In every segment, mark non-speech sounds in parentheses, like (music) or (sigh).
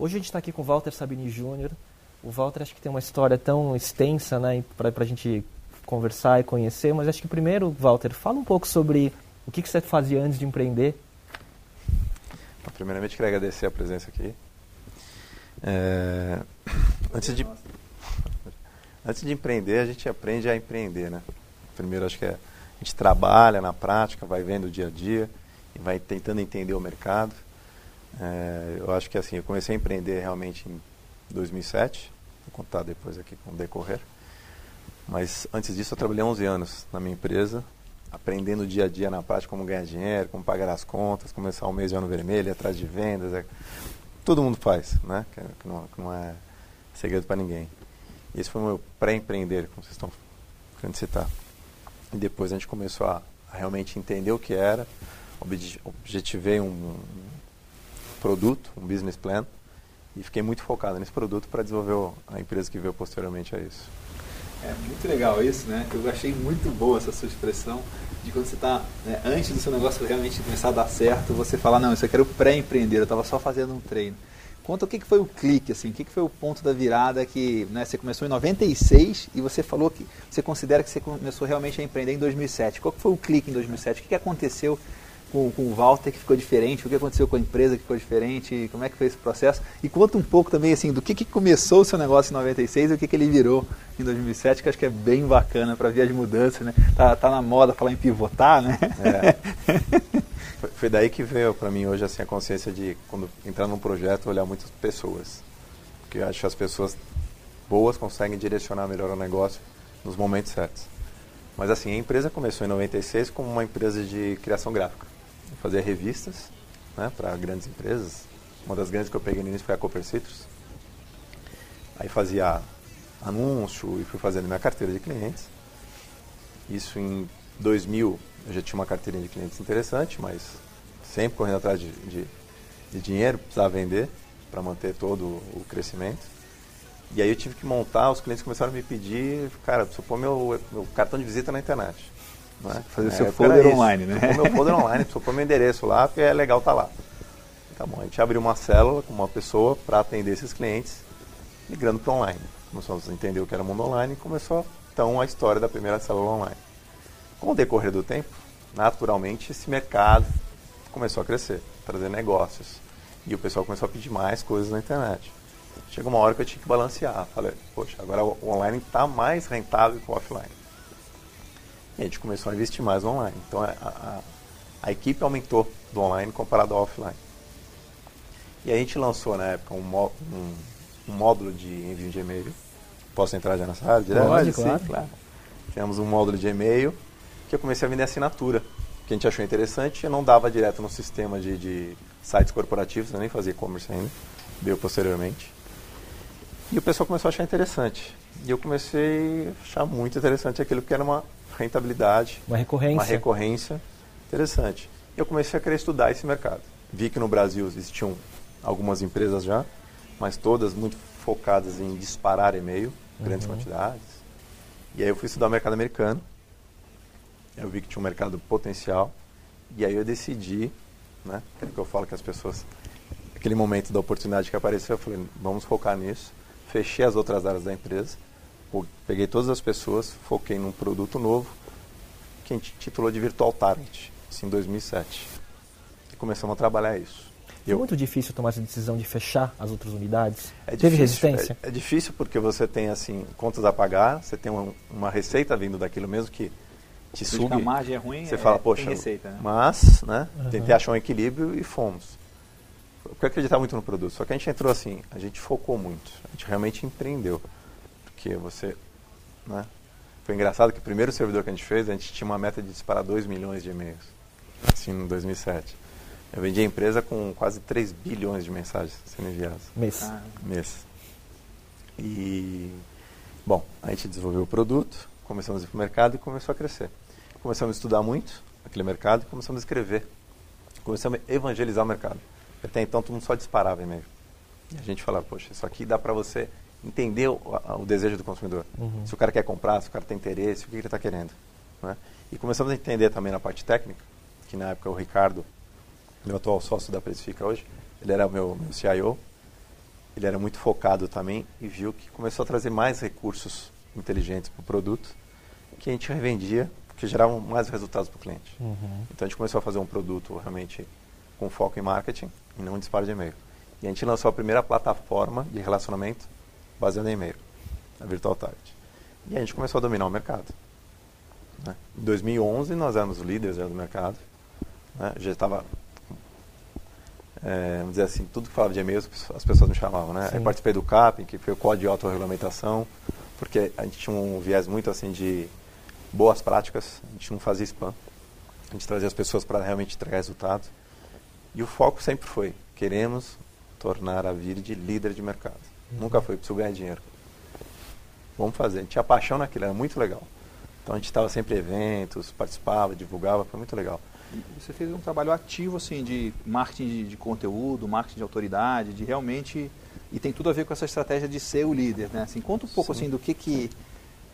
Hoje a gente está aqui com o Walter Sabini Júnior. O Walter acho que tem uma história tão extensa né, para a gente conversar e conhecer, mas acho que primeiro, Walter, fala um pouco sobre o que, que você fazia antes de empreender. Primeiramente, queria agradecer a presença aqui. É, antes, de, antes de empreender, a gente aprende a empreender, né? Primeiro, acho que é, a gente trabalha na prática, vai vendo o dia a dia e vai tentando entender o mercado. É, eu acho que assim, eu comecei a empreender realmente em 2007, vou contar depois aqui com o decorrer. Mas antes disso, eu trabalhei 11 anos na minha empresa, aprendendo dia a dia na prática como ganhar dinheiro, como pagar as contas, começar o mês de ano vermelho, atrás de vendas. É, todo mundo faz, né? Que, não, que não, é segredo para ninguém. Esse foi o meu pré-empreender, como vocês estão querendo citar. E depois a gente começou a, a realmente entender o que era, objetivei um, produto, um business plan, e fiquei muito focado nesse produto para desenvolver a empresa que veio posteriormente a isso. É muito legal isso, né? Eu achei muito boa essa sua expressão de quando você está, né, antes do seu negócio realmente começar a dar certo, você falar, não, isso aqui era o pré-empreender, eu estava só fazendo um treino. Conta o que, que foi o clique, assim, o que, que foi o ponto da virada que né, você começou em 96 e você falou que você considera que você começou realmente a empreender em 2007. Qual que foi o clique em 2007? O que, que aconteceu com, com o Walter que ficou diferente? O que aconteceu com a empresa que ficou diferente? Como é que foi esse processo? E conta um pouco também assim do que, que começou o seu negócio em 96 e o que, que ele virou em 2007, que acho que é bem bacana para ver as mudanças, né? Tá, tá na moda falar em pivotar, né? É. (laughs) foi, daí que veio para mim hoje assim a consciência de quando entrar num projeto olhar muitas pessoas, porque eu acho que as pessoas boas conseguem direcionar melhor o negócio nos momentos certos. Mas assim, a empresa começou em 96 como uma empresa de criação gráfica fazia revistas né, para grandes empresas. Uma das grandes que eu peguei no início foi a Cooper Citrus. Aí fazia anúncio e fui fazendo minha carteira de clientes. Isso em 2000 eu já tinha uma carteira de clientes interessante, mas sempre correndo atrás de, de, de dinheiro, precisava vender para manter todo o crescimento. E aí eu tive que montar, os clientes começaram a me pedir, cara, preciso pôr meu, meu cartão de visita na internet. Né? Fazer é, seu folder online, né? Pôr meu folder online, preciso pôr meu endereço lá, porque é legal estar tá lá. Tá bom, a gente abriu uma célula com uma pessoa para atender esses clientes, migrando para online. Começamos a entender o que era o mundo online e começou então a história da primeira célula online. Com o decorrer do tempo, naturalmente esse mercado começou a crescer, trazer negócios. E o pessoal começou a pedir mais coisas na internet. Chegou uma hora que eu tinha que balancear. Falei, poxa, agora o online está mais rentável que o offline. E a gente começou a investir mais online. Então a, a, a equipe aumentou do online comparado ao offline. E a gente lançou na época um, um, um módulo de envio de e-mail. Posso entrar já nessa área? Direto? Pode, Sim, claro. claro. Temos um módulo de e-mail que eu comecei a vender assinatura, que a gente achou interessante. Eu não dava direto no sistema de, de sites corporativos, eu nem fazia e-commerce ainda, veio posteriormente. E o pessoal começou a achar interessante. E eu comecei a achar muito interessante aquilo que era uma rentabilidade. Uma recorrência. Uma recorrência interessante. Eu comecei a querer estudar esse mercado. Vi que no Brasil existiam algumas empresas já, mas todas muito focadas em disparar e-mail, grandes uhum. quantidades. E aí eu fui estudar o mercado americano. Eu vi que tinha um mercado potencial. E aí eu decidi, né, aquilo que eu falo que as pessoas, aquele momento da oportunidade que apareceu, eu falei, vamos focar nisso. Fechei as outras áreas da empresa peguei todas as pessoas, foquei num produto novo, que a gente titulou de Virtual Target, assim, em 2007. E começamos a trabalhar isso. É muito difícil tomar essa decisão de fechar as outras unidades? É Teve difícil, resistência? É, é, difícil porque você tem assim contas a pagar, você tem uma, uma receita vindo daquilo mesmo que te sube. a margem é ruim, você é, fala, poxa, receita, né? mas né, uhum. tentei achar um equilíbrio e fomos. Porque eu acreditava muito no produto, só que a gente entrou assim, a gente focou muito, a gente realmente empreendeu porque você, né? Foi engraçado que o primeiro servidor que a gente fez, a gente tinha uma meta de disparar 2 milhões de e-mails, assim, em 2007. Eu vendi a empresa com quase 3 bilhões de mensagens sendo enviadas. Mês. Ah. Mês. E, bom, a gente desenvolveu o produto, começamos a ir para o mercado e começou a crescer. Começamos a estudar muito aquele mercado e começamos a escrever. Começamos a evangelizar o mercado. Até então, todo mundo só disparava e-mail. E a gente falava, poxa, isso aqui dá para você entender o, o desejo do consumidor. Uhum. Se o cara quer comprar, se o cara tem interesse, o que ele está querendo. Né? E começamos a entender também na parte técnica, que na época o Ricardo, meu atual sócio da Precifica hoje, ele era meu, meu CIO, ele era muito focado também e viu que começou a trazer mais recursos inteligentes para o produto que a gente revendia, que geravam mais resultados para o cliente. Uhum. Então a gente começou a fazer um produto realmente com foco em marketing e não em disparo de e-mail. E a gente lançou a primeira plataforma de relacionamento baseada em e-mail, a Virtual Target. E a gente começou a dominar o mercado. Né? Em 2011 nós éramos líderes do mercado. Né? Já estava, é, vamos dizer assim, tudo que falava de e-mail as pessoas me chamavam. Né? Eu participei do CAP, que foi o Código de Autorregulamentação, porque a gente tinha um viés muito assim de boas práticas, a gente não fazia spam. A gente trazia as pessoas para realmente entregar resultados. E o foco sempre foi, queremos tornar a Viride líder de mercado. Nunca foi, preciso ganhar dinheiro. Vamos fazer. A gente tinha paixão naquilo, era muito legal. Então a gente estava sempre em eventos, participava, divulgava, foi muito legal. Você fez um trabalho ativo assim de marketing de, de, conteúdo, marketing de autoridade, de realmente e tem tudo a ver com essa estratégia de ser o líder, né? Assim, conta um pouco Sim. assim do que que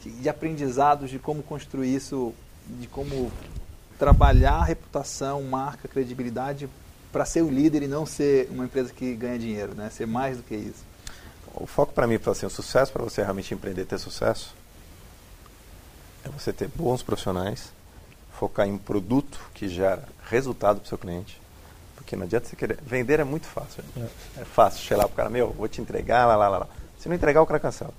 de aprendizados de como construir isso, de como trabalhar a reputação, marca, credibilidade para ser o líder e não ser uma empresa que ganha dinheiro, né? Ser mais do que isso. O foco para mim, para assim, o sucesso, para você realmente empreender, ter sucesso, é você ter bons profissionais, focar em um produto que gera resultado para o seu cliente. Porque não adianta você querer. Vender é muito fácil. É, é fácil chegar lá para o cara, meu, vou te entregar, lá, lá, lá. Se não entregar, o cara cancela.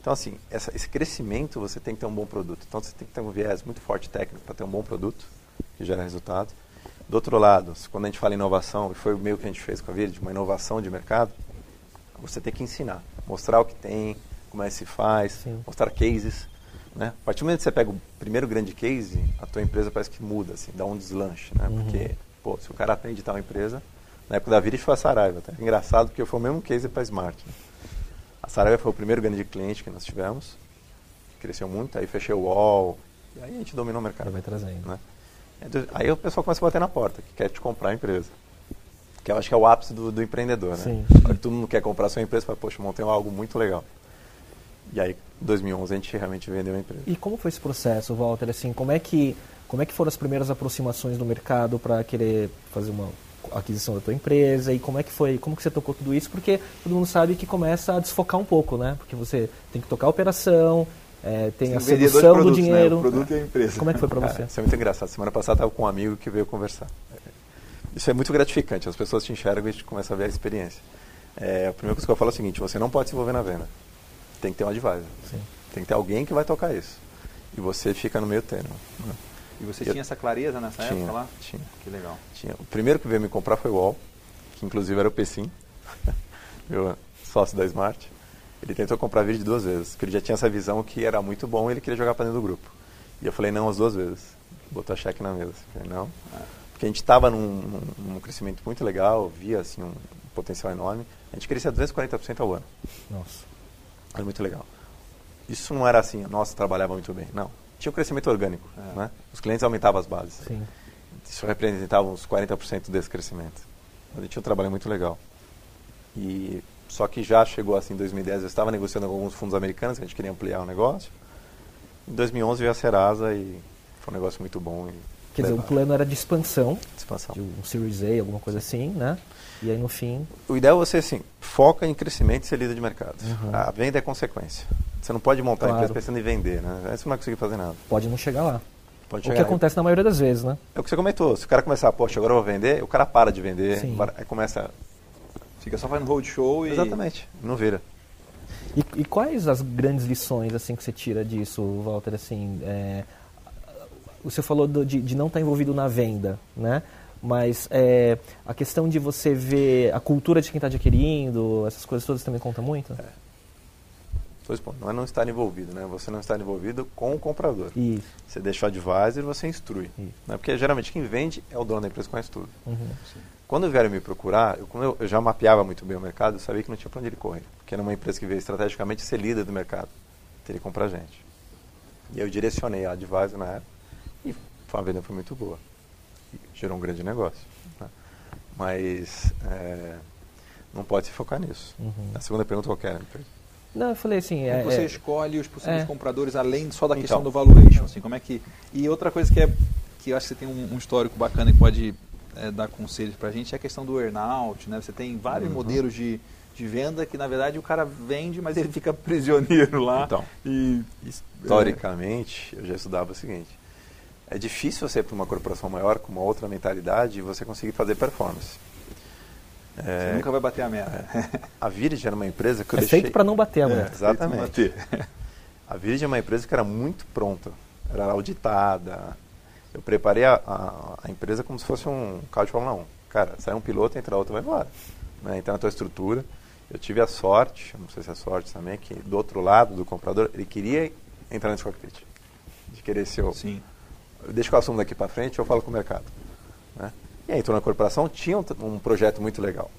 Então, assim, essa, esse crescimento você tem que ter um bom produto. Então, você tem que ter um viés muito forte técnico para ter um bom produto que gera resultado. Do outro lado, quando a gente fala em inovação, e foi o meio que a gente fez com a Verde, uma inovação de mercado, você tem que ensinar, mostrar o que tem, como é que se faz, Sim. mostrar cases. Né? A partir do momento que você pega o primeiro grande case, a tua empresa parece que muda, assim, dá um deslanche. Né? Uhum. Porque, pô, se o cara aprende tal empresa, na época da Verde foi a Saraiva. Tá? Engraçado porque foi o mesmo case para a Smart. Né? A Saraiva foi o primeiro grande cliente que nós tivemos, cresceu muito, aí fechei o UOL, e aí a gente dominou o mercado. Vai trazendo. Né? Aí o pessoal começa a bater na porta, que quer te comprar a empresa. Que eu acho que é o ápice do, do empreendedor, né? Sim. todo mundo quer comprar a sua empresa, fala, poxa, montei algo muito legal. E aí, em 2011, a gente realmente vendeu a empresa. E como foi esse processo, Walter? Assim, como é que, como é que foram as primeiras aproximações do mercado para querer fazer uma aquisição da tua empresa e como é que foi, como que você tocou tudo isso? Porque todo mundo sabe que começa a desfocar um pouco, né? Porque você tem que tocar a operação, é, tem Sim, a sedução produtos, do dinheiro. Né? O produto e a empresa. Como é que foi para (laughs) você? isso é muito engraçado. Semana passada estava com um amigo que veio conversar. Isso é muito gratificante. As pessoas te enxergam e a gente começa a ver a experiência. É, a primeira coisa que eu falo é o seguinte: você não pode se envolver na venda. Tem que ter um advisor. Sim. Tem que ter alguém que vai tocar isso. E você fica no meio termo. Né? E você tinha essa clareza nessa tinha, época lá? Tinha. Que legal. Tinha. O primeiro que veio me comprar foi o UOL, que inclusive era o Pecim, (laughs) meu sócio da Smart. Ele tentou comprar vídeo duas vezes, porque ele já tinha essa visão que era muito bom e ele queria jogar para dentro do grupo. E eu falei não as duas vezes. Botou a cheque na mesa. Eu falei, não. Porque a gente estava num, num, crescimento muito legal, via assim, um potencial enorme. A gente crescia 240% ao ano. Nossa. Era muito legal. Isso não era assim, nossa, trabalhava muito bem. Não. Tinha um crescimento orgânico. É. Né? Os clientes aumentavam as bases. Sim. Isso representava uns 40% desse crescimento. A gente tinha um trabalho muito legal. E só que já chegou assim em 2010, eu estava negociando com alguns fundos americanos, que a gente queria ampliar o negócio. Em 2011 veio a Serasa e foi um negócio muito bom. Quer dizer, o plano era de expansão, expansão. De um Series A, alguma coisa assim, né? E aí no fim... O ideal é você, assim, foca em crescimento e ser líder de mercado. Uhum. A venda é consequência. Você não pode montar claro. a empresa pensando em vender, né? Aí você não vai conseguir fazer nada. Pode não chegar lá. Pode o chegar que acontece na maioria das vezes, né? É o que você comentou. Se o cara começar, poxa, agora eu vou vender, o cara para de vender, aí começa Fica só fazendo roadshow e. Exatamente, não vira. E, e, quais as grandes lições assim que você tira disso, Walter? Assim, é, você falou do, de, de, não estar envolvido na venda, né? Mas é, a questão de você ver a cultura de quem está adquirindo, essas coisas todas também conta muito? É. Dois pontos. Não é não estar envolvido, né? Você não está envolvido com o comprador. Isso. Você deixa o advisor e você instrui. Isso. Né? Porque geralmente quem vende é o dono da empresa que conhece tudo. Uhum. Quando vieram me procurar, eu, como eu, eu, já mapeava muito bem o mercado, eu sabia que não tinha para onde ele correr. Porque era uma empresa que veio estrategicamente ser líder do mercado. Teria que comprar gente. E eu direcionei a Advisor na época e a venda foi muito boa. Gerou um grande negócio. Né? Mas é, não pode se focar nisso. Uhum. A segunda pergunta qual era? Não, eu falei assim... É, como você é, escolhe os possíveis é. compradores além só da então, questão do valuation? Assim, como é que... E outra coisa que é que eu acho que você tem um, um histórico bacana que pode é, dar conselhos para a gente é a questão do earnout, né? Você tem vários uhum. modelos de, de venda que, na verdade, o cara vende, mas ele fica (laughs) prisioneiro lá. Então, e, historicamente, eu já estudava o seguinte. É difícil você ir para uma corporação maior com uma outra mentalidade e você conseguir fazer performance. Você nunca vai bater a meta. A Virgin era uma empresa que eu É deixei... feito para não bater a É, meta. pra Exatamente. bater. (laughs) A Virgin é uma empresa que era muito pronta, era auditada. Eu preparei a, a- a empresa como se fosse um carro de Fórmula 1. Cara, sai um piloto, entra outro, vai embora. Né? Entra na tua estrutura. Eu tive a sorte, não sei se é sorte também, que do outro lado do comprador, ele queria entrar nesse cockpit. De querer ser o... Sim. Deixa que eu assumo daqui para frente, eu falo com o mercado. Né? E aí entrou na corporação, tinha um, um projeto muito legal.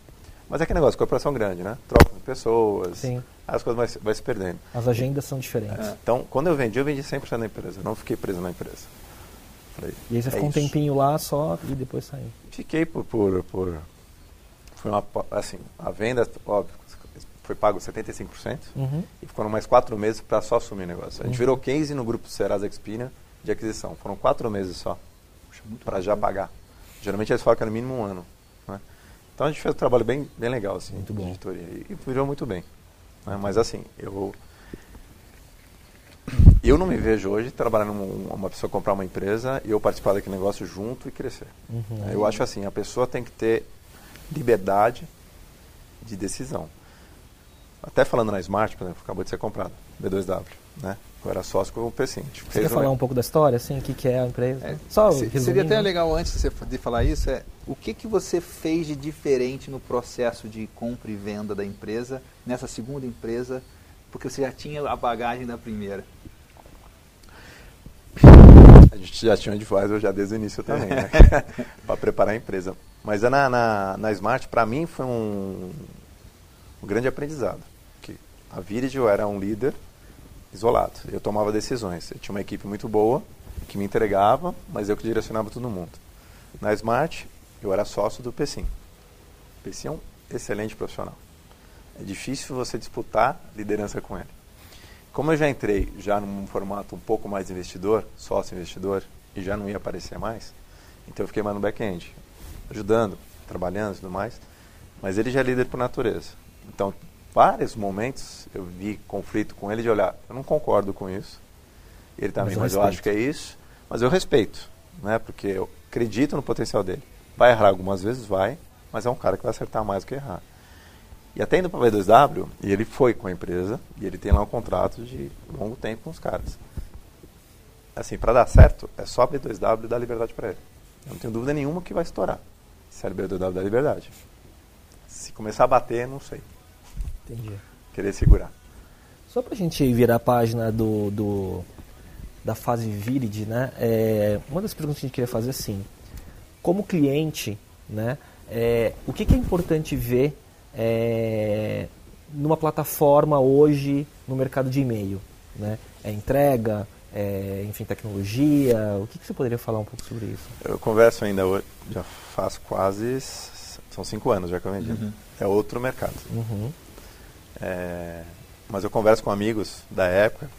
Mas é que negócio, corporação grande, né? Troca de pessoas, Sim. as coisas vai, se- vai se perdendo. As agendas são diferentes. É. Então, quando eu vendi, eu vendi 100% da empresa. Não fiquei preso na empresa. Falei, E aí você é ficou um isso. tempinho lá só e depois saiu. Fiquei por, por, por... Foi uma... Assim, a venda, óbvio, foi pago 75%. Uhum. E foram mais quatro meses para só assumir o negócio. A gente Uhum. virou case no grupo Serasa Experian de aquisição. Foram quatro meses só para já pagar. Geralmente eles falam que era no mínimo um ano. Né? Então a gente fez um trabalho bem, bem legal assim, Muito de bom. editoria. E, e virou muito bem. né? Mas assim, eu eu não me vejo hoje trabalhando num- uma pessoa comprar uma empresa e eu participar daquele negócio junto e crescer. Uhum. Eu acho assim, a pessoa tem que ter liberdade de decisão. Até falando na Smart, por exemplo, acabou de ser comprado, B2W, né? Eu era sócio com o Pecim. Você quer falar um pouco da história, assim, o que, que é a empresa? É, Só se- seria até legal antes de você de falar isso é o que que você fez de diferente no processo de compra e venda da empresa nessa segunda empresa porque você já tinha a bagagem da primeira A gente já tinha um advisor já desde o início também, né? (laughs) para preparar a empresa. Mas é na, na, na Smart, para mim, foi um, um grande aprendizado. Que a Virgil era um líder isolado. Eu tomava decisões. Eu tinha uma equipe muito boa, que me entregava, mas eu que direcionava todo mundo. Na Smart, eu era sócio do Pecim. O Pecim é um excelente profissional. É difícil você disputar liderança com ele. Como eu já entrei já num formato um pouco mais investidor, sócio investidor, e já não ia aparecer mais, então eu fiquei mais no back-end, ajudando, trabalhando e tudo mais. Mas ele já é líder por natureza. Então, vários momentos eu vi conflito com ele de olhar, eu não concordo com isso. Ele também, Mas mas, eu acho que é isso. Mas eu respeito, né? Porque eu acredito no potencial dele. Vai errar algumas vezes, vai, mas é um cara que vai acertar mais do que errar. E até indo para a V2W, e ele foi com a empresa, e ele tem lá um contrato de longo tempo com os caras. Assim, para dar certo, é só a B2W dar liberdade para ele. Eu não tenho dúvida nenhuma que vai estourar. Se a B2W dá liberdade. Se começar a bater, não sei. Entendi. Querer segurar. Só pra gente virar a página do, do- da fase Virid, né? é, uma das perguntas que a gente queria fazer é assim, como cliente, né? é, o que, que é importante ver é, numa plataforma hoje no mercado de e-mail? Né? É entrega, é, enfim, tecnologia? O que, que você poderia falar um pouco sobre isso? Eu converso ainda hoje, já faço quase. São cinco anos já que eu vendi. Uhum. É outro mercado. Uhum. É, mas eu converso com amigos da época,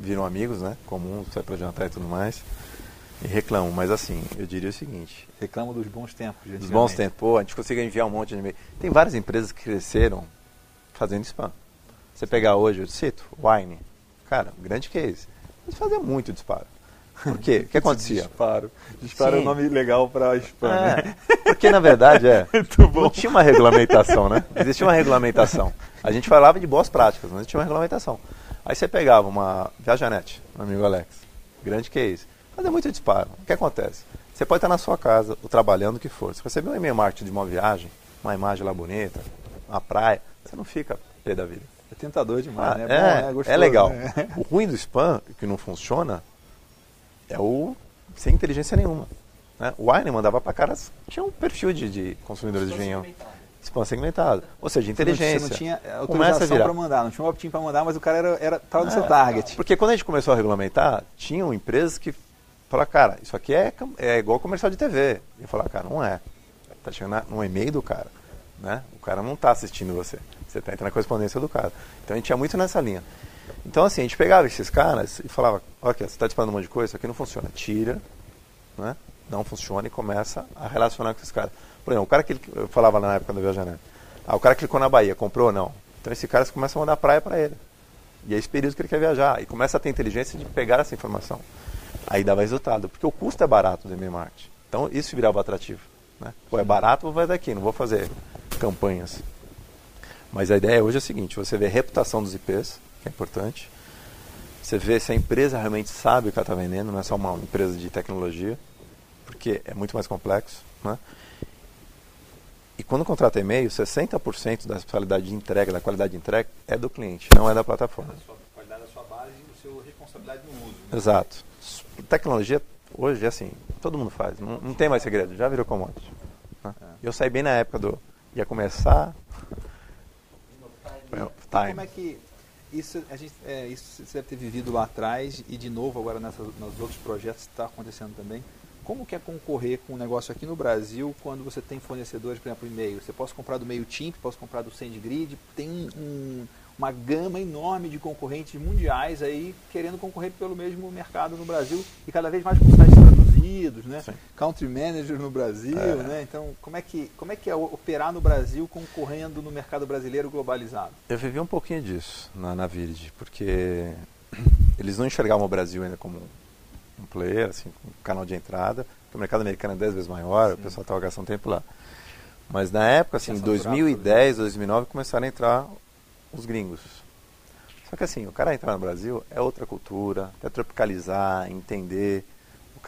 viram amigos, né? Comuns, sai pra jantar e tudo mais. E reclamam, mas assim, eu diria o seguinte: reclamo dos bons tempos Dos bons tempos, pô, a gente conseguiu enviar um monte de e-mail. Tem várias empresas que cresceram fazendo spam. Você pegar hoje, eu cito, Wine, cara, grande case. Eles faziam muito disparo. Por quê? O que acontecia? Disparo. Disparo é Sim. um nome legal para spam, né? É, porque na verdade é. (laughs) Não tinha uma regulamentação, né? Existia uma regulamentação. A gente falava de boas práticas, mas tinha uma regulamentação. Aí você pegava uma Viajanet, meu amigo Alex, grande case, fazia muito disparo. O que acontece? Você pode estar na sua casa, ou trabalhando, o que for. Se você vê um e-mail marketing de uma viagem, uma imagem lá bonita, uma praia, você não fica pé da vida. É tentador demais, Ah, né? é, bom, né? Gostoso, é legal. né? O ruim do spam, que não funciona, é o sem inteligência nenhuma. Né? O Wine mandava para caras tinha um perfil de, de consumidores de vinho. Spam segmentado. Ou seja, inteligência. Você não tinha autorização para mandar, não tinha um opt-in para mandar, mas o cara era, era tava no É, seu target. Porque quando a gente começou a regulamentar, tinham empresas que falaram, cara, isso aqui é, é igual comercial de TV. E eu falava, cara, não é. Tá chegando no e-mail do cara. Né? O cara não está assistindo você. Você está entrando na correspondência do cara. Então a gente tinha muito nessa linha. Então assim, a gente pegava esses caras e falava, ok, você está disparando um monte de coisa, isso aqui não funciona. Tira, né? não funciona e começa a relacionar com esses caras. Por exemplo, o cara que ele- eu falava na época da Viajanet, Ah, o cara clicou na Bahia, comprou ou não? Então esse cara começa a mandar praia para ele. E é esse período que ele quer viajar. E começa a ter inteligência de pegar essa informação. Aí dá resultado, porque o custo é barato do e-mail marketing. Então isso virava atrativo. Né? Pô, é barato, vou fazer daqui, não vou fazer campanhas. Mas a ideia hoje é a seguinte: você vê a reputação dos IPs, que é importante. Você vê se a empresa realmente sabe o que ela está vendendo, não é só uma empresa de tecnologia, porque é muito mais complexo. Né? E quando contrata e-mail, 60% da qualidade de entrega, da qualidade de entrega, é do cliente, não é da plataforma. A sua qualidade da sua base e a sua responsabilidade no uso. Né? Exato. Tecnologia, hoje, é assim, todo mundo faz. Não, não tem mais segredo, já virou commodity. Né? É. Eu saí bem na época do... Ia começar... Time. Como é que isso, a gente, é, isso você deve ter vivido lá atrás e de novo agora nessa, nos outros projetos está acontecendo também. Como que é concorrer com um negócio aqui no Brasil quando você tem fornecedores, por exemplo, e-mail? Você pode comprar do MailChimp, posso comprar do SendGrid, tem um, uma gama enorme de concorrentes mundiais aí querendo concorrer pelo mesmo mercado no Brasil e cada vez mais com sites traduzidos, né? Sim. Country Manager no Brasil, é. né? Então, como é, que, como é que é operar no Brasil concorrendo no mercado brasileiro globalizado? Eu vivi um pouquinho disso na, na Virgin, porque eles não enxergavam o Brasil ainda como um player, assim, um canal de entrada, porque o mercado americano é 10 vezes maior, Sim. o pessoal estava gastando tempo lá. Mas na época, assim, em 2010, 2009, começaram a entrar os gringos. Só que assim, o cara entrar no Brasil é outra cultura, é tropicalizar, entender,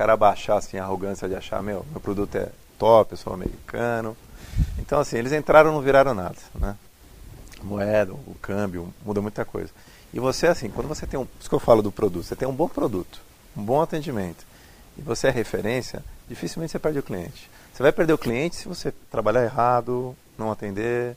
cara baixar assim, a arrogância de achar, meu, meu produto é top, eu sou americano. Então assim, eles entraram não viraram nada, né? moeda, o câmbio, muda muita coisa. E você assim, quando você tem um, isso que eu falo do produto, você tem um bom produto, um bom atendimento, e você é referência, dificilmente você perde o cliente. Você vai perder o cliente se você trabalhar errado, não atender,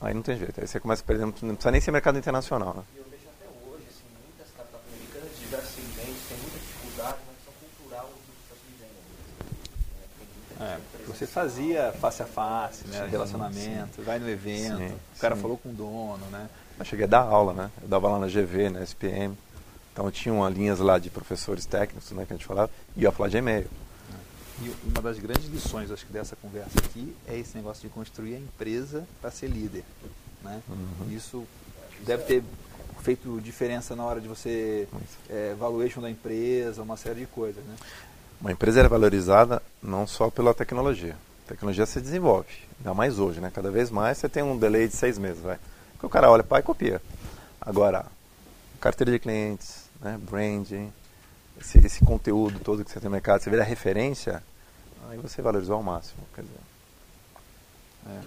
aí não tem jeito. Aí você começa a perder, não precisa nem ser mercado internacional. Né? Eu vejo até hoje, assim, muitas startups americanas, diversos segmentos, têm muita dificuldade na questão cultural do processo de venda. É, você fazia face a face, né? Sim, relacionamento, sim. vai no evento, sim, o cara falou com o dono, né? Eu cheguei a dar aula, né? Eu dava lá na GV, na SPM. Então tinha linhas lá de professores técnicos, né, que a gente falava, e eu ia falar de e-mail. E uma das grandes lições, acho que dessa conversa aqui, é esse negócio de construir a empresa para ser líder. Né? Uhum. Isso deve ter feito diferença na hora de você é, valuation da empresa, uma série de coisas. Né? Uma empresa é valorizada não só pela tecnologia. A tecnologia se desenvolve, ainda mais hoje, né? Cada vez mais você tem um delay de seis meses, vai. Porque o cara olha, pai, copia. Agora, carteira de clientes, né, branding, esse, esse, conteúdo todo que você tem no mercado, você vira referência, aí você valorizou ao máximo. Quer dizer. É.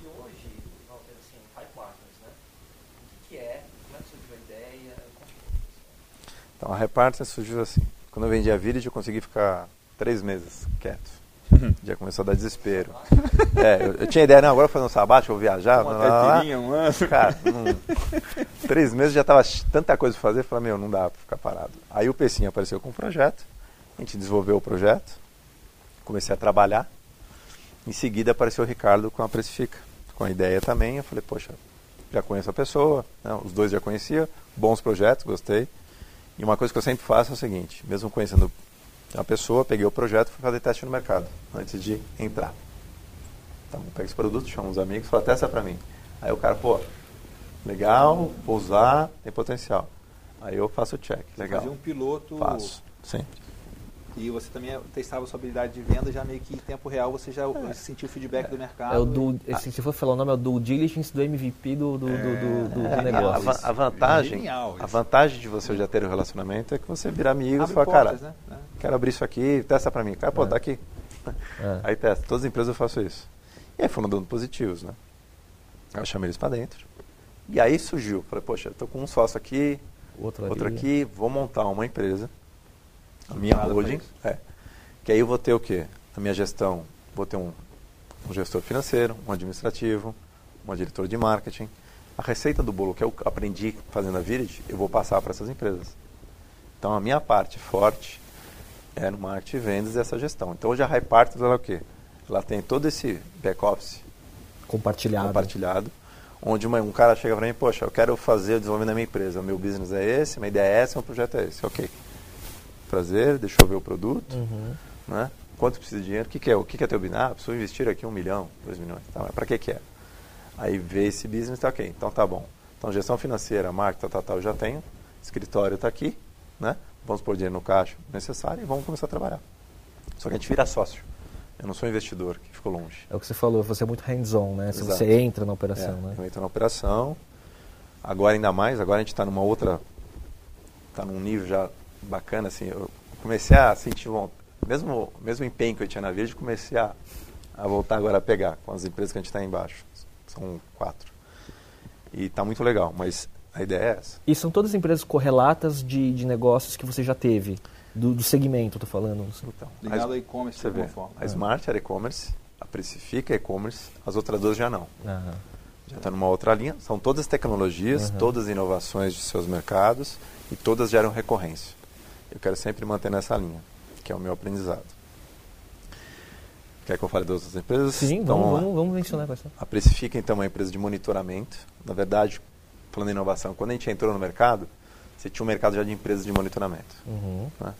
E hoje, Walter, assim, High Partners, né? O que, que é? Como é que surgiu a ideia? Então, a High Partners surgiu assim. Quando eu vendi a Village, eu consegui ficar três meses quieto. Já começou a dar desespero. É, eu, eu, tinha ideia, não, agora eu vou fazer um sabático, vou viajar. Uma lá, um ano. Cara, não, três meses já tava tanta coisa para fazer, eu falei, meu, não dá para ficar parado. Aí o Pecinho apareceu com um projeto, a gente desenvolveu o projeto, comecei a trabalhar. Em seguida apareceu o Ricardo com a Precifica, com a ideia também. Eu falei, poxa, já conheço a pessoa, né? os dois já conhecia, bons projetos, gostei. E uma coisa que eu sempre faço é o seguinte, mesmo conhecendo a pessoa, peguei o projeto e fui fazer teste no mercado, antes de entrar. Então, pega esse produto, chama uns amigos, fala, testa pra mim. Aí o cara, pô, legal, vou usar, tem potencial. Aí eu faço o check, legal. Fazer um piloto. Faço, sim. E você também testava a sua habilidade de venda, já meio que em tempo real você já é. sentiu o feedback é. do mercado. É o do, e... se for falar o nome, é o due diligence do MVP do, do, é. do, do, do negócio. A, a vantagem, Genial, a vantagem de você já ter o um relacionamento é que você vira amigo e fala, cara, né? É. quero abrir isso aqui, testa pra mim. Cara, pô, tá aqui. É. (laughs) Aí testa. Todas as empresas eu faço isso. E aí foram dando positivos, né? Eu chamei eles para dentro. E aí surgiu, falei, poxa, eu tô com um sócio aqui, outro, outro aqui, vou montar uma empresa a minha holding. É. Que aí eu vou ter o quê? A minha gestão, vou ter um, um gestor financeiro, um administrativo, uma diretora de marketing. A receita do bolo que eu aprendi fazendo a Virid, eu vou passar para essas empresas. Então a minha parte forte é no marketing, vendas e essa gestão. Então hoje a High Partners ela é o quê? Ela tem todo esse back-office compartilhado. compartilhado onde uma, um cara chega para mim, poxa, eu quero fazer o desenvolvimento da minha empresa, o meu business é esse, minha ideia é essa, meu projeto é esse. Ok prazer, deixa eu ver o produto, uhum. né? quanto precisa de dinheiro, o que, que é, o que, que é teu binário? Ah, preciso investir aqui um milhão, dois milhões, tá? para que, que é? Aí vê esse business, tá ok, então tá bom. Então gestão financeira, marketing, tal, tal, já tenho. Escritório está aqui, né? Vamos pôr dinheiro no caixa necessário e vamos começar a trabalhar. Só que a gente vira sócio. Eu não sou investidor, que ficou longe. É o que você falou, você é muito hands-on, né? Exato. Você entra na operação, É, né? Eu entro na operação. Agora ainda mais, agora a gente está numa outra. Está num nível já bacana, assim. Eu comecei a sentir vontade. Mesmo, mesmo empenho que eu tinha na Virgem, comecei a, a voltar agora a pegar com as empresas que a gente está embaixo. São quatro. E está muito legal, mas a ideia é essa. E são todas empresas correlatas de, de negócios que você já teve, do, do segmento, eu tô falando. Então, Ligado a, ao e-commerce de você vê, forma. a Smart era e-commerce, a Precifica é e-commerce, as outras duas já não. Aham. já está numa outra linha. São todas tecnologias, Uhum. todas inovações de seus mercados e todas geram recorrência. Eu quero sempre manter nessa linha, que é o meu aprendizado. Quer que eu fale das outras empresas? Sim, Então, vamos, vamos, vamos mencionar quais são. A Precifica, então, é uma empresa de monitoramento. Na verdade, falando em inovação, quando a gente entrou no mercado, você tinha um mercado já de empresas de monitoramento. Uhum. né?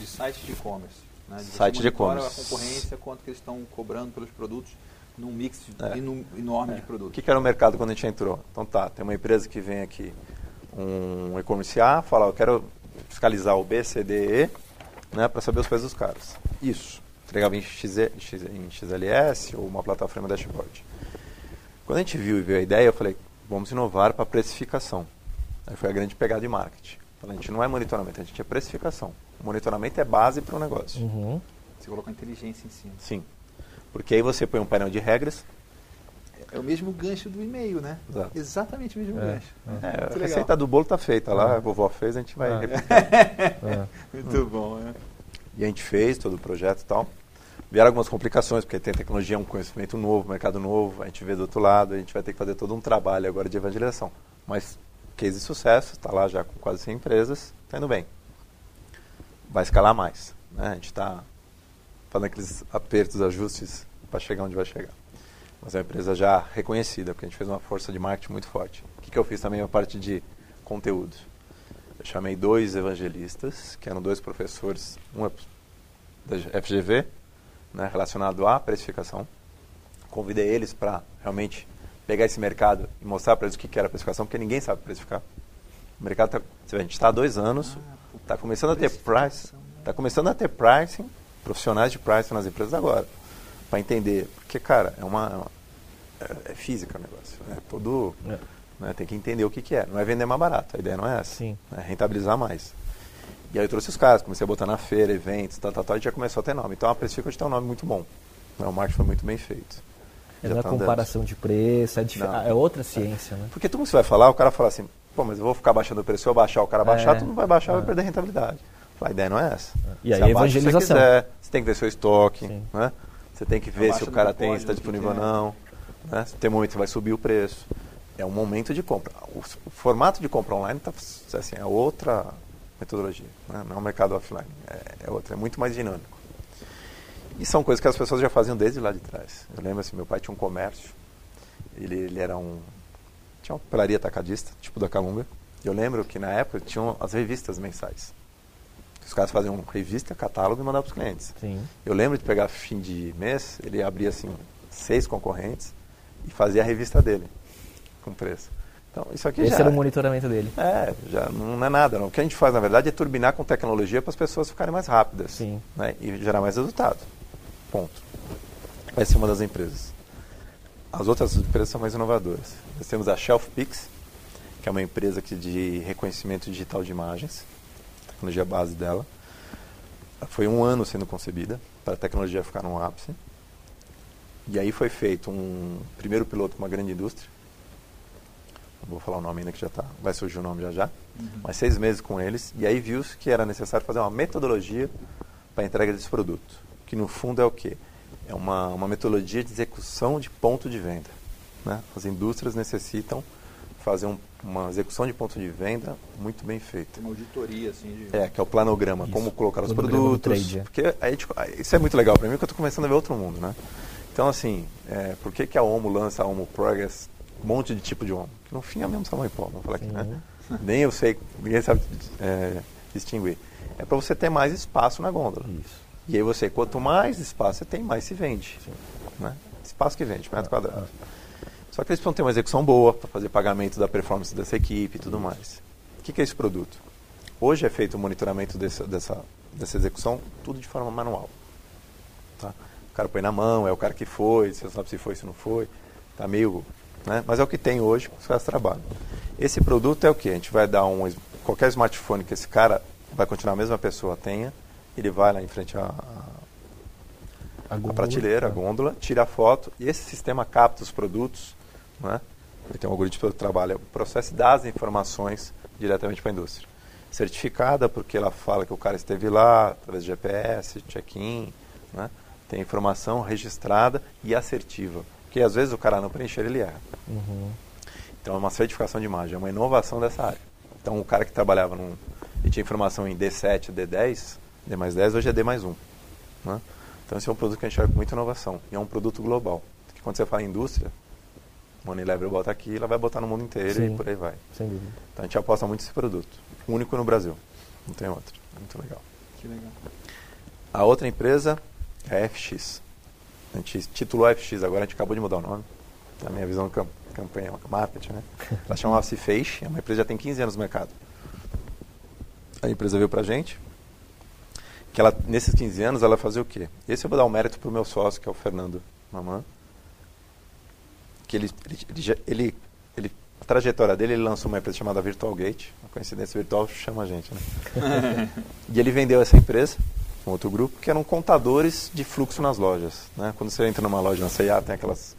De sites de e-commerce. Né? Site de e-commerce. a concorrência, quanto que eles estão cobrando pelos produtos num mix É. enorme de O produtos. que, que era o mercado quando a gente entrou? Então tá, tem uma empresa que vem aqui, um e-commerce A, fala, eu quero fiscalizar o B, C, D, E, né, para saber os preços dos caras. Isso. Entregava em, XZ, X- em XLS ou uma plataforma dashboard. Quando a gente viu e viu a ideia, eu falei, vamos inovar para precificação. Aí foi a grande pegada de marketing. Falei, a gente não é monitoramento, a gente é precificação. O monitoramento é base para o negócio. Uhum. Você colocou a inteligência em cima. Sim. Porque aí você põe um painel de regras, É o mesmo gancho do e-mail, né? Exato. Exatamente o mesmo É, gancho. é, Muito a legal. receita do bolo está feita lá, a vovó fez, a gente vai repetir. É. (laughs) Muito bom, né? E a gente fez todo o projeto e tal. Vieram algumas complicações, porque tem tecnologia, é um conhecimento novo, mercado novo, a gente vê do outro lado, a gente vai ter que fazer todo um trabalho agora de evangelização. Mas case de sucesso, está lá já com quase 100 empresas, está indo bem. Vai escalar mais. Né? A gente está fazendo aqueles apertos, ajustes para chegar onde vai chegar. Mas é uma empresa já reconhecida, porque a gente fez uma força de marketing muito forte. O que, que eu fiz também a parte de conteúdo? Eu chamei dois evangelistas, que eram dois professores, um é da FGV, né, relacionado à precificação. Convidei eles para realmente pegar esse mercado e mostrar para eles o que que era precificação, porque ninguém sabe precificar. O mercado tá, vê, a gente está há dois anos, está começando a ter price, precificação, né? está começando a ter pricing, profissionais de pricing nas empresas agora, para entender, porque cara, é uma é, é física o negócio, é todo, É. né, tem que entender o que que é, não é vender mais barato, a ideia não é essa, Sim. é rentabilizar mais. E aí eu trouxe os caras, comecei a botar na feira, eventos, tal, tal, tal, e já começou a ter nome. Então a Precifica hoje tem um nome muito bom. Né, O marketing foi muito bem feito. É na tá andando. comparação de preço, é, dif- Não. é outra ciência, né? Porque tudo que você vai falar, o cara fala assim, pô, mas eu vou ficar baixando o preço, se eu baixar, o cara baixar, É, tu não vai baixar, é. vai perder rentabilidade. A ideia não é essa. E aí Você evangelização. Você, quiser, você tem que ver seu estoque, Sim. né? Você tem que ver se o cara tem, se está disponível ou não. Né? Tem momento que vai subir o preço. É um momento de compra. O, o formato de compra online tá, assim, é outra metodologia. Né? Não é um mercado offline. É, é outra, é muito mais dinâmico. E são coisas que as pessoas já faziam desde lá de trás. Eu lembro assim, meu pai tinha um comércio. Ele, ele era um. Tinha uma papelaria atacadista, tipo da Calunga. Eu lembro que na época tinham as revistas mensais. Os caras faziam revista, catálogo e mandavam para os clientes. Sim. Eu lembro de pegar fim de mês, ele abria assim seis concorrentes e fazia a revista dele com preço. Então isso aqui Esse já era o monitoramento dele. é, já não é nada. Não. O que a gente faz na verdade é turbinar com tecnologia para as pessoas ficarem mais rápidas Sim. né, e gerar mais resultado. Ponto. Vai ser uma das empresas. As outras empresas são mais inovadoras. Nós temos a ShelfPix, que é uma empresa que de reconhecimento digital de imagens, tecnologia base dela. Foi um ano sendo concebida para a tecnologia ficar no ápice. E aí foi feito um primeiro piloto com uma grande indústria. Não vou falar o nome ainda que já tá, vai surgir o nome já já. Mas seis meses com eles. E aí viu-se que era necessário fazer uma metodologia para a entrega desse produto. Que no fundo é o quê? É uma, uma metodologia de execução de ponto de venda. Né? As indústrias necessitam fazer um, uma execução de ponto de venda muito bem feita. Uma auditoria, assim, de... É, que é o planograma, Isso. como colocar os produtos. trade, é. Porque a gente- isso é muito legal para mim, porque eu estou começando a ver outro mundo, né? Então, assim, é, por que, que a Omo lança a Omo Progress, um monte de tipo de Omo? Que no fim é o mesmo em pó, vamos falar aqui, né? Nem eu sei, ninguém sabe é, distinguir. É para você ter mais espaço na gôndola. Isso. E aí você, quanto mais espaço você tem, mais se vende. Né? Espaço que vende, metro quadrado. Só que eles precisam ter uma execução boa para fazer pagamento da performance dessa equipe e tudo mais. O que, que é esse produto? Hoje é feito o monitoramento dessa, dessa, dessa execução tudo de forma manual. Tá? O cara põe na mão, é o cara que foi, você não sabe se foi, se não foi. Tá meio. Né? Mas é o que tem hoje, os caras trabalham. Esse produto é o que? A gente vai dar um. Qualquer smartphone que esse cara vai continuar a mesma pessoa tenha, ele vai lá em frente à, A a prateleira, a tá. gôndola, tira a foto e esse sistema capta os produtos, né? Ele tem um algoritmo que trabalha o processo e dá as informações diretamente para a indústria. Certificada porque ela fala que o cara esteve lá, através de GPS, check-in, né? Tem informação registrada e assertiva. Porque às vezes o cara não preencher, ele erra. Uhum. Então é uma certificação de imagem, é uma inovação dessa área. Então o cara que trabalhava num, e tinha informação em D7, D10, D mais 10, hoje é D mais 1. Né? Então esse é um produto que a gente olha com muita inovação. E é um produto global. Porque quando você fala em indústria, Money Level bota aqui, ela vai botar no mundo inteiro Sim. e por aí vai. Sem dúvida. Então a gente aposta muito nesse produto. Único no Brasil. Não tem outro. É muito legal. Que legal. A outra empresa é a FX. A gente titulou a FX, agora a gente acabou de mudar o nome. Na minha visão, cam- campanha, marketing, né? (laughs) Ela chamava-se Feixe, é uma empresa que já tem 15 anos no mercado. A empresa veio pra gente, que ela, nesses 15 anos, ela fazia o quê? Esse eu vou dar o mérito pro meu sócio, que é o Fernando Mamã, que ele, ele, ele, ele- a trajetória dele, ele lançou uma empresa chamada Virtual Gate, uma coincidência virtual chama a gente, né? (laughs) E ele vendeu essa empresa, um outro grupo, que eram contadores de fluxo nas lojas. Né? Quando você entra numa loja na C&A, tem aquelas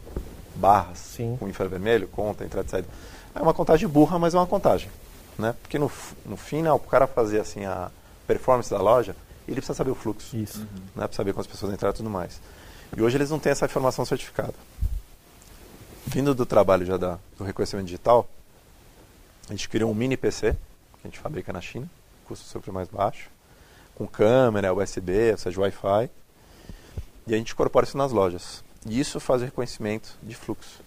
barras Sim. com infravermelho, conta, entrada e saída. É uma contagem burra, mas é uma contagem. Né? Porque no, no final, o cara fazer assim, a performance da loja, ele precisa saber o fluxo. Isso. Né? Para saber quantas pessoas entraram e tudo mais. E hoje eles não têm essa informação certificada. Vindo do trabalho já da, do reconhecimento digital, a gente criou um mini PC, que a gente fabrica na China, custo super mais baixo, com câmera, USB, seja, Wi-Fi, e a gente incorpora isso nas lojas. E isso faz o reconhecimento de fluxo.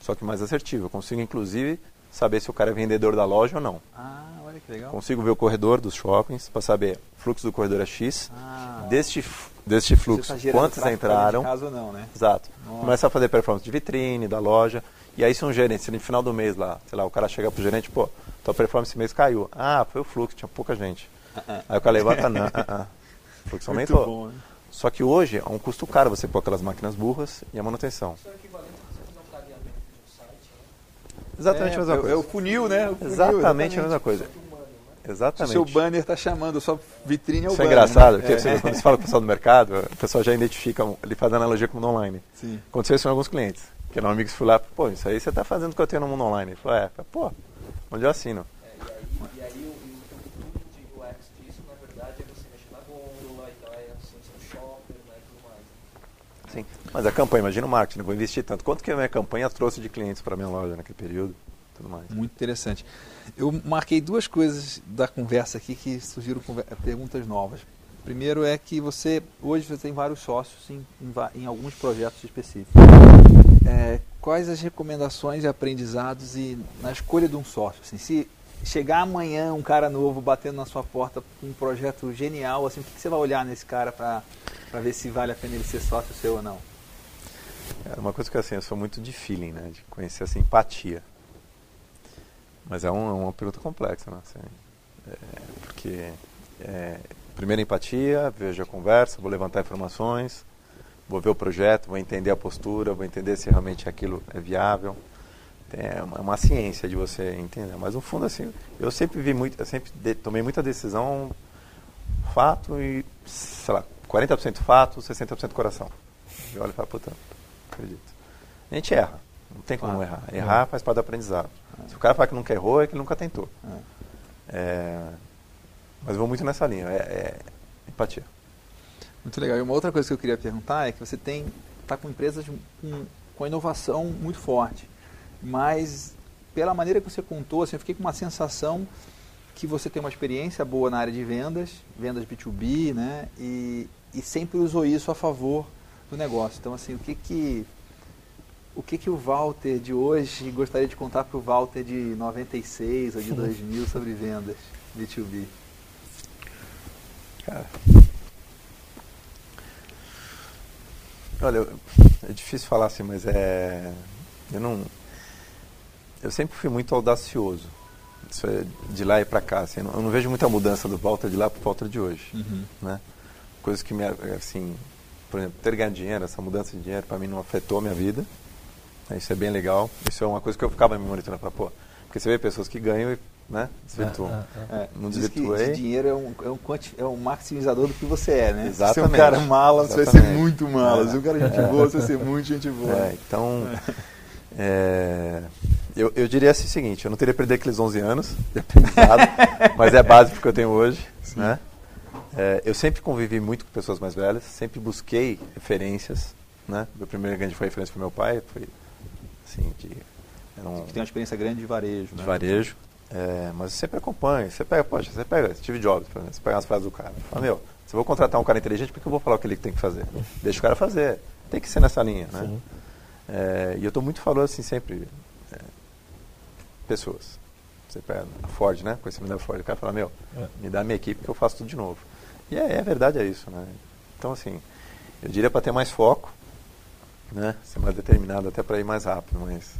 Só que mais assertivo. Eu consigo, inclusive, saber se o cara é vendedor da loja ou não. Ah, olha que legal. Consigo ver o corredor dos shoppings para saber fluxo do corredor é X. Ah, Deste, deste fluxo, tá quantos entraram. Ou não, né? Exato. Nossa. Começa a fazer performance de vitrine, da loja. E aí se um gerente, se no final do mês lá, sei lá, o cara chega pro gerente, pô, tua performance esse mês caiu. Ah, foi o fluxo, tinha pouca gente. Aí o cara levanta, não, ah. O fluxo Muito aumentou. bom, né? Só que hoje é um custo caro você pôr aquelas máquinas burras e a manutenção. Isso é o equivalente a você fazer um tagueamento de um site, né? Exatamente a mesma é, coisa. É o funil, né? O funil, exatamente, a mesma coisa. Só que humano, né? Se o Exatamente. seu banner está chamando, a sua vitrine é o Isso é banner. engraçado, né? porque É. você- (laughs) quando você fala com o pessoal do mercado, o pessoal já identifica, ele faz analogia com o mundo online. Sim. Aconteceu isso com alguns clientes. Que eram amigos que fui lá, pô, isso aí você está fazendo o que eu tenho no mundo online. Ele falou, é, pô, onde eu assino? É, e aí, e aí o, o tudo de UX disso, na verdade, é você mexer na gôndola, então é assim, seu shopper, né, e tudo mais. Sim. Mas a campanha, imagina o marketing, vou investir tanto. Quanto que a minha campanha trouxe de clientes para minha loja naquele período? Tudo mais. Muito interessante. Eu marquei duas coisas da conversa aqui que surgiram perguntas novas. Primeiro é que você hoje você tem vários sócios em, em em alguns projetos específicos. É, quais as recomendações e aprendizados e na escolha de um sócio? Assim, se chegar amanhã um cara novo batendo na sua porta com um projeto genial, assim, o que, que você vai olhar nesse cara para ver se vale a pena ele ser sócio seu ou não? É uma coisa que assim, eu sou muito de feeling, né? De conhecer essa empatia. Mas é, um- é uma pergunta complexa, né? Assim, é, porque, é, primeiro empatia, vejo a conversa, vou levantar informações, vou ver o projeto, vou entender a postura, vou entender se realmente aquilo é viável. É uma, uma ciência de você entender. Mas no fundo, assim, eu sempre vi muito, eu sempre de- tomei muita decisão fato e, sei lá, 40% fato, 60% coração. Eu olho e falo, puta, acredito. A gente erra. Não tem como Claro. errar. Errar faz parte do aprendizado. Se o cara fala que nunca errou, é que ele nunca tentou. É. É, mas eu vou muito nessa linha. É, é empatia. Muito legal. E uma outra coisa que eu queria perguntar é que você tem está com empresas com, com inovação muito forte, mas pela maneira que você contou, assim, eu fiquei com uma sensação que você tem uma experiência boa na área de vendas, vendas B2B, né? E, e sempre usou isso a favor do negócio. Então, assim, o que que o que que o Walter de hoje gostaria de contar para o Walter de 96 ou de 2000 sobre vendas B2B? Cara. Olha, é difícil falar assim, mas é. Eu não. eu sempre fui muito audacioso. Isso é de lá e para cá. Assim, eu, não, eu não vejo muita mudança do Walter de lá para o Walter de hoje. Uhum. Né? Coisas que me, assim, por exemplo, ter ganho dinheiro, essa mudança de dinheiro, para mim não afetou a minha vida. Isso é bem legal. Isso é uma coisa que eu ficava me monitorando. Pra, pô, porque você vê pessoas que ganham e né, desvirtuam. É, É, Não diz que desvirtuei. esse dinheiro é um, é, um quanti- é um maximizador do que você é, né? Se você é um Exatamente. cara mala, você vai ser Exatamente. muito mala. É. Se um cara gente boa, você vai ser muito gente boa. É, então, é, eu, eu diria assim, o seguinte, eu não teria perdido aqueles 11 anos de aprendizado, (laughs) mas é básico que eu tenho hoje. Né? É, eu sempre convivi muito com pessoas mais velhas, sempre busquei referências. Né? Meu primeiro grande referência foi meu pai, foi assim, de, era um, Que tem uma experiência grande de varejo, né? de varejo. É, mas eu sempre acompanho. Você pega, poxa, você pega Steve Jobs, por exemplo, você pega as frases do cara. Fala, meu, se eu vou contratar um cara inteligente, por que eu vou falar o que ele tem que fazer? Deixa o cara fazer. Tem que ser nessa linha, né? Sim. É, e eu estou muito falando assim sempre, é, pessoas. Você pega a Ford, né? Conhecimento da Ford. O cara fala, meu, É. me dá minha equipe que eu faço tudo de novo. E é, é verdade, é isso, né? Então, assim, eu diria para ter mais foco, né? Ser mais determinado até para ir mais rápido, mas...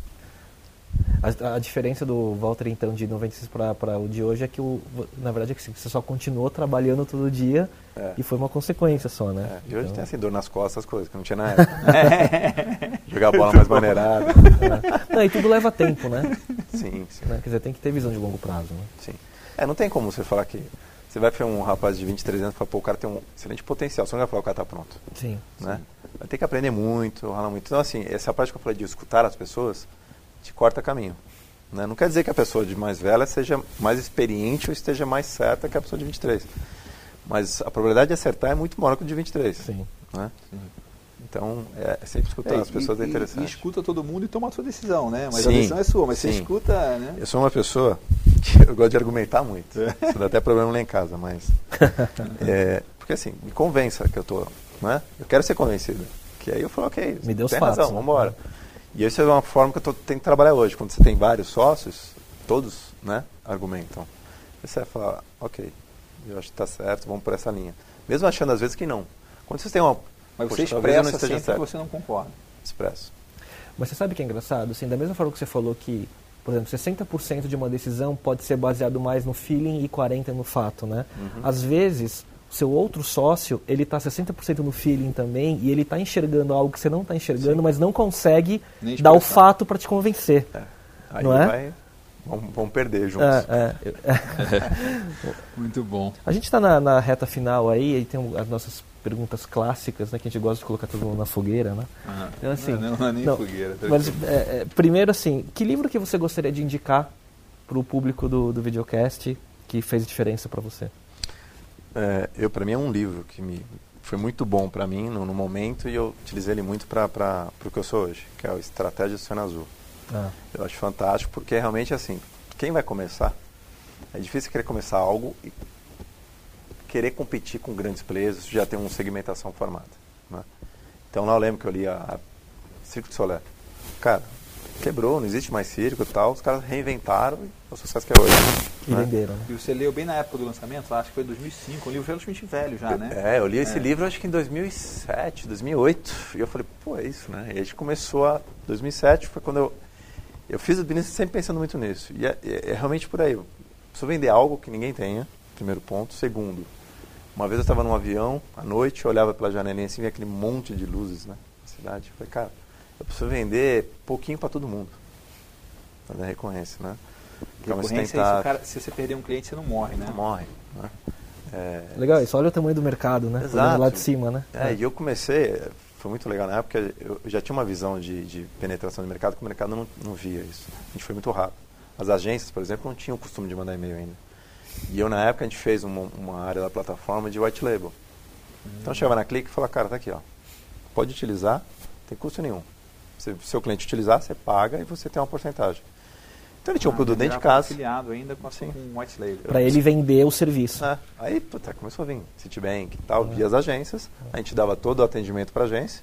A, a diferença do Walter, então, de 96 para o de hoje é que, o, na verdade, é que você só continuou trabalhando todo dia É. e foi uma consequência só, né? É, e hoje Então, tem assim, dor nas costas, as coisas que não tinha na (laughs) época. Jogar bola mais maneirada. é. Não, e tudo leva tempo, né? Sim, sim, Né? Quer dizer, tem que ter visão de longo prazo, né? sim. É, não tem como você falar que... Você vai ver um rapaz de 23 anos e falar, pô, o cara tem um excelente potencial. Você não vai falar, o cara tá pronto. Sim. né? Vai ter que aprender muito, ralar muito. Então, assim, essa parte que eu falei de escutar as pessoas, te corta caminho. Né? Não quer dizer que a pessoa de mais velha seja mais experiente ou esteja mais certa que a pessoa de 23. Mas a probabilidade de acertar é muito maior que o de 23. Sim. Né? Então, é, é sempre escutar É, as pessoas e, é e- interessante. E escuta todo mundo e toma a sua decisão, né? Mas a Sim, decisão é sua, mas você sim. escuta, né? Eu sou uma pessoa (laughs) eu gosto de argumentar muito. Isso dá até problema lá em casa, mas. (laughs) é, porque assim, me convença que eu tô. Né? Eu quero ser convencido. Que aí eu falo, ok, Me os tem fatos, razão, né? vamos embora. E isso é uma forma que eu tô, tenho que trabalhar hoje. Quando você tem vários sócios, todos né, argumentam. Você vai falar, ok, eu acho que está certo, vamos por essa linha. Mesmo achando às vezes que não. Quando vocês têm uma. Mas você não expressa esteja sempre que certo. você não concorda. Expresso. Mas você sabe que é engraçado? Assim, da mesma forma que você falou que, por exemplo, 60% de uma decisão pode ser baseado mais no feeling e 40% no fato, né? Uhum. Às vezes, o seu outro sócio, ele está 60% no feeling também e ele está enxergando algo que você não está enxergando, mas não consegue dar o fato para te convencer. É. Aí Não é? vai. Vamos, vamos perder juntos. É, é. (laughs) Muito bom. A gente está na, na reta final aí, e tem as nossas perguntas clássicas, né? Que a gente gosta de colocar todo mundo na fogueira, né? Então, assim, não, não é nem não, fogueira. Mas, é, é, primeiro, assim, que livro que você gostaria de indicar para o público do, do videocast que fez diferença para você? É, eu para mim é um livro que me foi muito bom para mim no, no momento e eu utilizei ele muito para o que eu sou hoje, que é o Estratégia do Oceano Azul. Ah, Eu acho fantástico porque realmente assim, quem vai começar é difícil querer começar algo e querer competir com grandes players, já tem uma segmentação formada. Né? Então lá eu lembro que eu li a, a Circo de Solé. Cara, quebrou, não existe mais circo e tal, os caras reinventaram e é o sucesso que é hoje. e né? venderam, né? E você leu bem na época do lançamento, acho que foi 2005, um livro relativamente velho já, né? É, eu li esse É. livro acho que em 2007, 2008. E eu falei, pô, é isso, né? E a gente começou a. 2007 foi quando eu. Eu fiz o business sempre pensando muito nisso. E é, é- é realmente por aí. Eu preciso vender algo que ninguém tenha, primeiro ponto. Segundo, uma vez eu estava num avião, à noite, eu olhava pela janelinha assim, via aquele monte de luzes, né? Na cidade. Eu falei, cara, eu preciso vender pouquinho para todo mundo. Fazer recorrência, né? Me Recorrência, sustentar. isso, cara, se você perder um cliente, você não morre, né? Não morre. Né? É, Legal, isso olha o tamanho do mercado, né? Exato. Olhando lá de cima, né? É, e eu comecei, foi muito legal na época, eu já tinha uma visão de, de penetração de mercado que o mercado não, não via isso. A gente foi muito rápido. As agências, por exemplo, não tinham o costume de mandar e-mail ainda. E eu, na época, a gente fez uma, uma área da plataforma de white label. Então, eu chegava na Clique e falava, cara, tá aqui, ó. Pode utilizar, não tem custo nenhum. Se o seu cliente utilizar, você paga e você tem uma porcentagem. Então, ele tinha um Ah, produto dentro de casa. afiliado ainda com, a, Sim. com um white label. Para ele vender o serviço. É, aí, puta, começou a vir Citibank e tal, via as agências. A gente dava todo o atendimento para agência,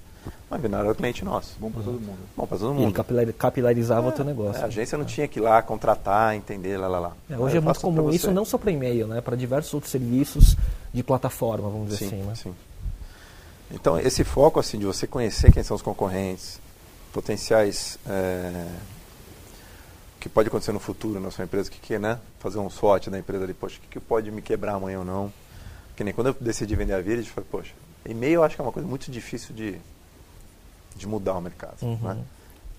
mas não era o cliente nosso. Bom para todo mundo. Bom, para todo E ele mundo. capilar- capilarizava o teu É, negócio. a agência não tinha que ir lá contratar, entender, lá, lá, lá. É, hoje é muito comum isso, não só para e-mail, né? Para diversos outros serviços de plataforma, vamos dizer Sim, assim, né? sim. Então, esse foco, assim, de você conhecer quem são os concorrentes, potenciais... é, que pode acontecer no futuro na sua empresa, o que, que né? Fazer um SWOT da empresa ali, poxa, o que, que pode me quebrar amanhã ou não? Que nem quando eu decidi vender a eu falei, poxa, e-mail eu acho que é uma coisa muito difícil de, de mudar o mercado. Uhum. Né?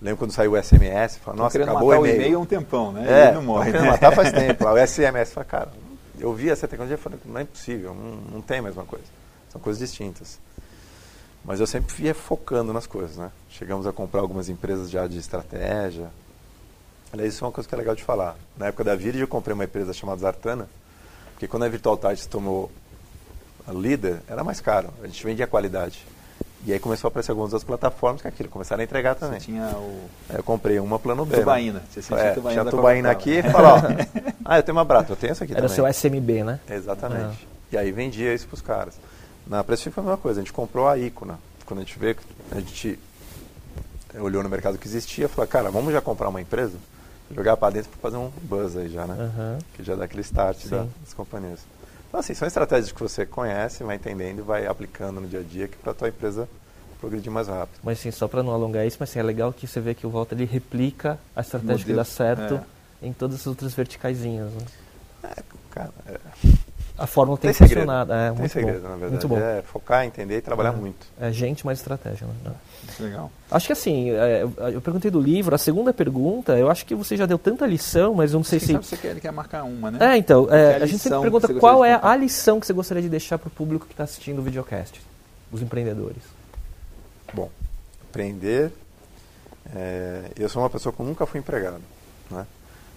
Lembro quando saiu o SMS, falei, nossa, acabou o e-mail. o e-mail há um tempão, né? É, Ele não morre. Né? matar faz (laughs) tempo. O SMS, falei, cara, eu vi essa tecnologia e falei, não é impossível, não, não tem a mesma coisa. São coisas distintas. Mas eu sempre ia focando nas coisas, né? Chegamos a comprar algumas empresas já de estratégia. Aliás, isso é uma coisa que é legal de falar. Na época da Virgin, eu comprei uma empresa chamada Zartana, porque quando a Virtual Tide se tomou a líder, era mais caro. A gente vendia qualidade. E aí começou a aparecer algumas outras plataformas que aquilo, começaram a entregar também. Você tinha o... eu comprei uma plano B. Tubaína. Né? Você sentia é, tubaína tinha tubaína aqui e falou, ó, (laughs) ah, eu tenho uma Brato, eu tenho essa aqui Era também. Era seu SMB, né? Exatamente. Ah. E aí vendia isso para os caras. Na Precific foi a mesma coisa, a gente comprou a Icona. Quando a gente vê, a gente olhou no mercado que existia e falou, cara, vamos já comprar uma empresa? Jogar para dentro para fazer um buzz aí já, né? Uhum. Que já dá aquele start da, das companhias. Então, assim, são estratégias que você conhece, vai entendendo e vai aplicando no dia a dia que para a tua empresa progredir mais rápido. Mas, assim, só para não alongar isso, mas assim, é legal que você vê que o Volta ele replica a estratégia Modelo, que dá certo é. em todas as outras verticaisinhas. Né? É, cara, é a fórmula tem, tem funcionado. É, tem muito segredo, bom. na verdade. Muito bom. É focar, entender e trabalhar é. muito. É gente mais estratégia. Né? Legal. Acho que assim, é, eu perguntei do livro, a segunda pergunta, eu acho que você já deu tanta lição, mas eu não sei Quem se... Sabe você quer, ele quer marcar uma, né? É, então, é, a, a gente sempre pergunta qual é a lição que você gostaria de deixar para o público que está assistindo o videocast, os empreendedores. Bom, empreender, é, eu sou uma pessoa que nunca fui empregado, né?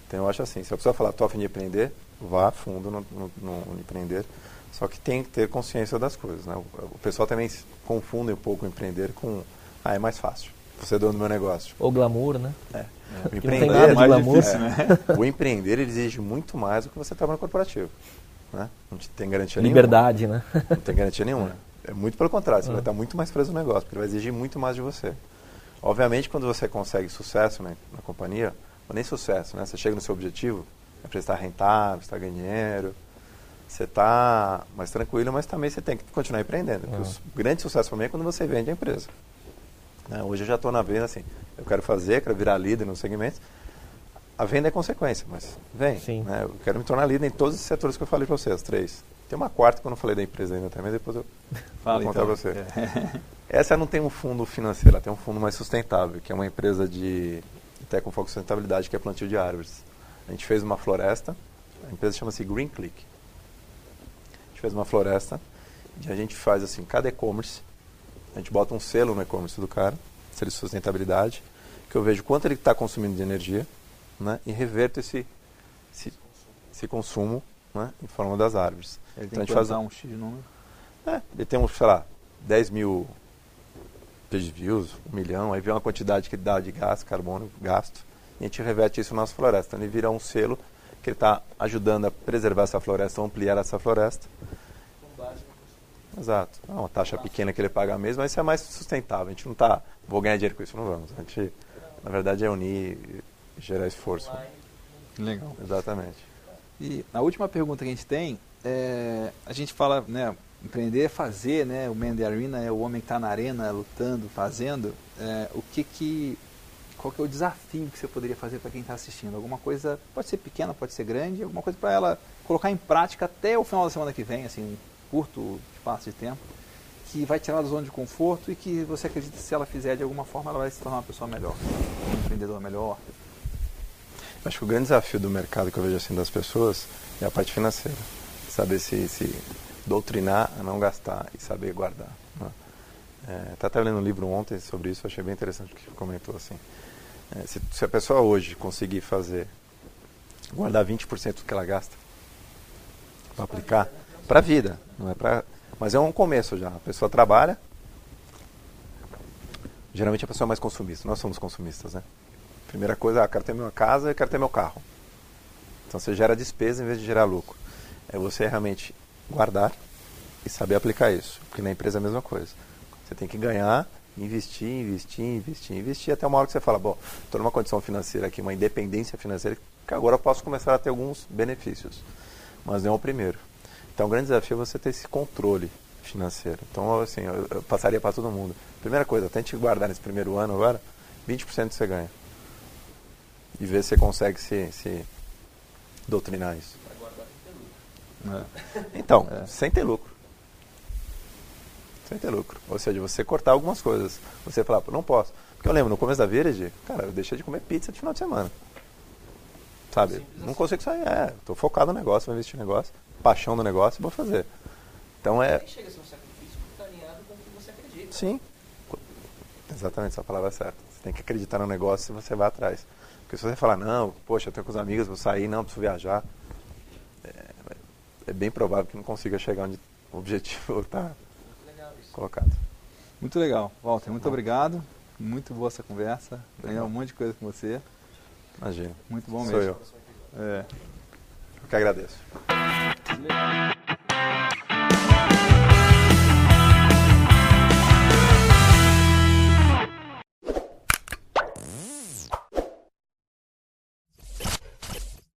Então eu acho assim, se a pessoa falar, tô a fim de empreender, vá a fundo no, no, no empreender, só que tem que ter consciência das coisas. Né? O, o pessoal também confunde um pouco o empreender com, ah, é mais fácil. Você é dono do meu negócio. Ou glamour, né? É. é. O empreender, nada de glamour. Difícil, né? o empreender ele exige muito mais do que você trabalha no corporativo. Né? Não tem garantia Liberdade, nenhuma. né? Não tem garantia nenhuma. (laughs) É muito pelo contrário, você vai estar muito mais preso no negócio, porque ele vai exigir muito mais de você. Obviamente, quando você consegue sucesso né, na companhia, ou nem sucesso, né? Você chega no seu objetivo, é para estar rentável, está ganhando dinheiro, você está mais tranquilo, mas também você tem que continuar empreendendo. Uhum. o grande sucesso para mim é quando você vende a empresa. Né? Hoje eu já estou na venda assim, eu quero fazer, quero virar líder no segmento. A venda é consequência, mas vem. Sim. Né? Eu quero me tornar líder em todos os setores que eu falei para vocês, três. Tem uma quarta que eu não falei da empresa ainda também, depois eu (laughs) Fala, vou contar então. para você. (laughs) Essa não tem um fundo financeiro, ela tem um fundo mais sustentável, que é uma empresa de até com foco em sustentabilidade, que é plantio de árvores. A gente fez uma floresta, a empresa chama-se Green Click. A gente fez uma floresta e a gente faz assim, cada e-commerce, a gente bota um selo no e-commerce do cara, selo de sustentabilidade, que eu vejo quanto ele está consumindo de energia, né, e reverto esse, esse, esse consumo né, em forma das árvores. Ele então, tem que faz um X de número? É, ele tem, um, sei lá, 10 mil page views, um milhão, aí vem uma quantidade que dá de gás, carbono, gasto, e a gente reverte isso na nossa floresta. Então, ele vira um selo que ele está ajudando a preservar essa floresta, ampliar essa floresta. Exato. É uma taxa pequena que ele paga mesmo, mas isso é mais sustentável. A gente não está, vou ganhar dinheiro com isso, não vamos. A gente, na verdade, é unir e gerar esforço. Legal. Exatamente. E a última pergunta que a gente tem, é, a gente fala, né, empreender é fazer, né, o man the arena é o homem que está na arena lutando, fazendo. É, o que que qual que é o desafio que você poderia fazer para quem está assistindo? Alguma coisa, pode ser pequena, pode ser grande, alguma coisa para ela colocar em prática até o final da semana que vem, assim, um curto espaço de tempo, que vai tirar da zona de conforto e que você acredita que se ela fizer de alguma forma, ela vai se tornar uma pessoa melhor, um empreendedor melhor. Acho que o grande desafio do mercado que eu vejo assim das pessoas é a parte financeira. Saber se, se doutrinar a não gastar e saber guardar. Né? É, até lendo um livro ontem sobre isso, achei bem interessante o que comentou assim. É, se, se, a pessoa hoje conseguir fazer, guardar 20% do que ela gasta para aplicar para a vida, não é para, mas é um começo já. A pessoa trabalha, geralmente a pessoa é mais consumista. Nós somos consumistas, né? Primeira coisa, ah, quero ter minha casa e quero ter meu carro. Então você gera despesa em vez de gerar lucro. É você realmente guardar e saber aplicar isso, porque na empresa é a mesma coisa. Você tem que ganhar investir, investir, investir, investir, até uma hora que você fala, bom, estou numa condição financeira aqui, uma independência financeira, que agora eu posso começar a ter alguns benefícios. Mas não é o primeiro. Então o grande desafio é você ter esse controle financeiro. Então, assim, eu, eu passaria para todo mundo. Primeira coisa, tente guardar nesse primeiro ano agora, 20% você ganha. e ver se você consegue se, se doutrinar isso. É. Então, É. sem ter lucro. Sem ter lucro. Ou seja, você cortar algumas coisas. Você falar, "Pô, não posso. Porque eu lembro, no começo da Virage, cara, eu deixei de comer pizza de final de semana. Sabe? não consigo sair. É, tô focado no negócio, vou investir no negócio, paixão do negócio, vou fazer. Então é. chega a ser um sacrifício alinhado com o que você acredita. Sim. Exatamente, essa palavra é certa. Você tem que acreditar no negócio e você vai atrás. Porque se você falar, não, poxa, eu tenho com os amigos, vou sair, não, preciso viajar. É, é bem provável que não consiga chegar onde o objetivo está. (laughs) colocado. Muito legal. Walter, muito obrigado. Muito boa essa conversa. Ganhei um monte de coisa com você. Imagina. Muito bom Sou mesmo. eu. É. Eu que agradeço.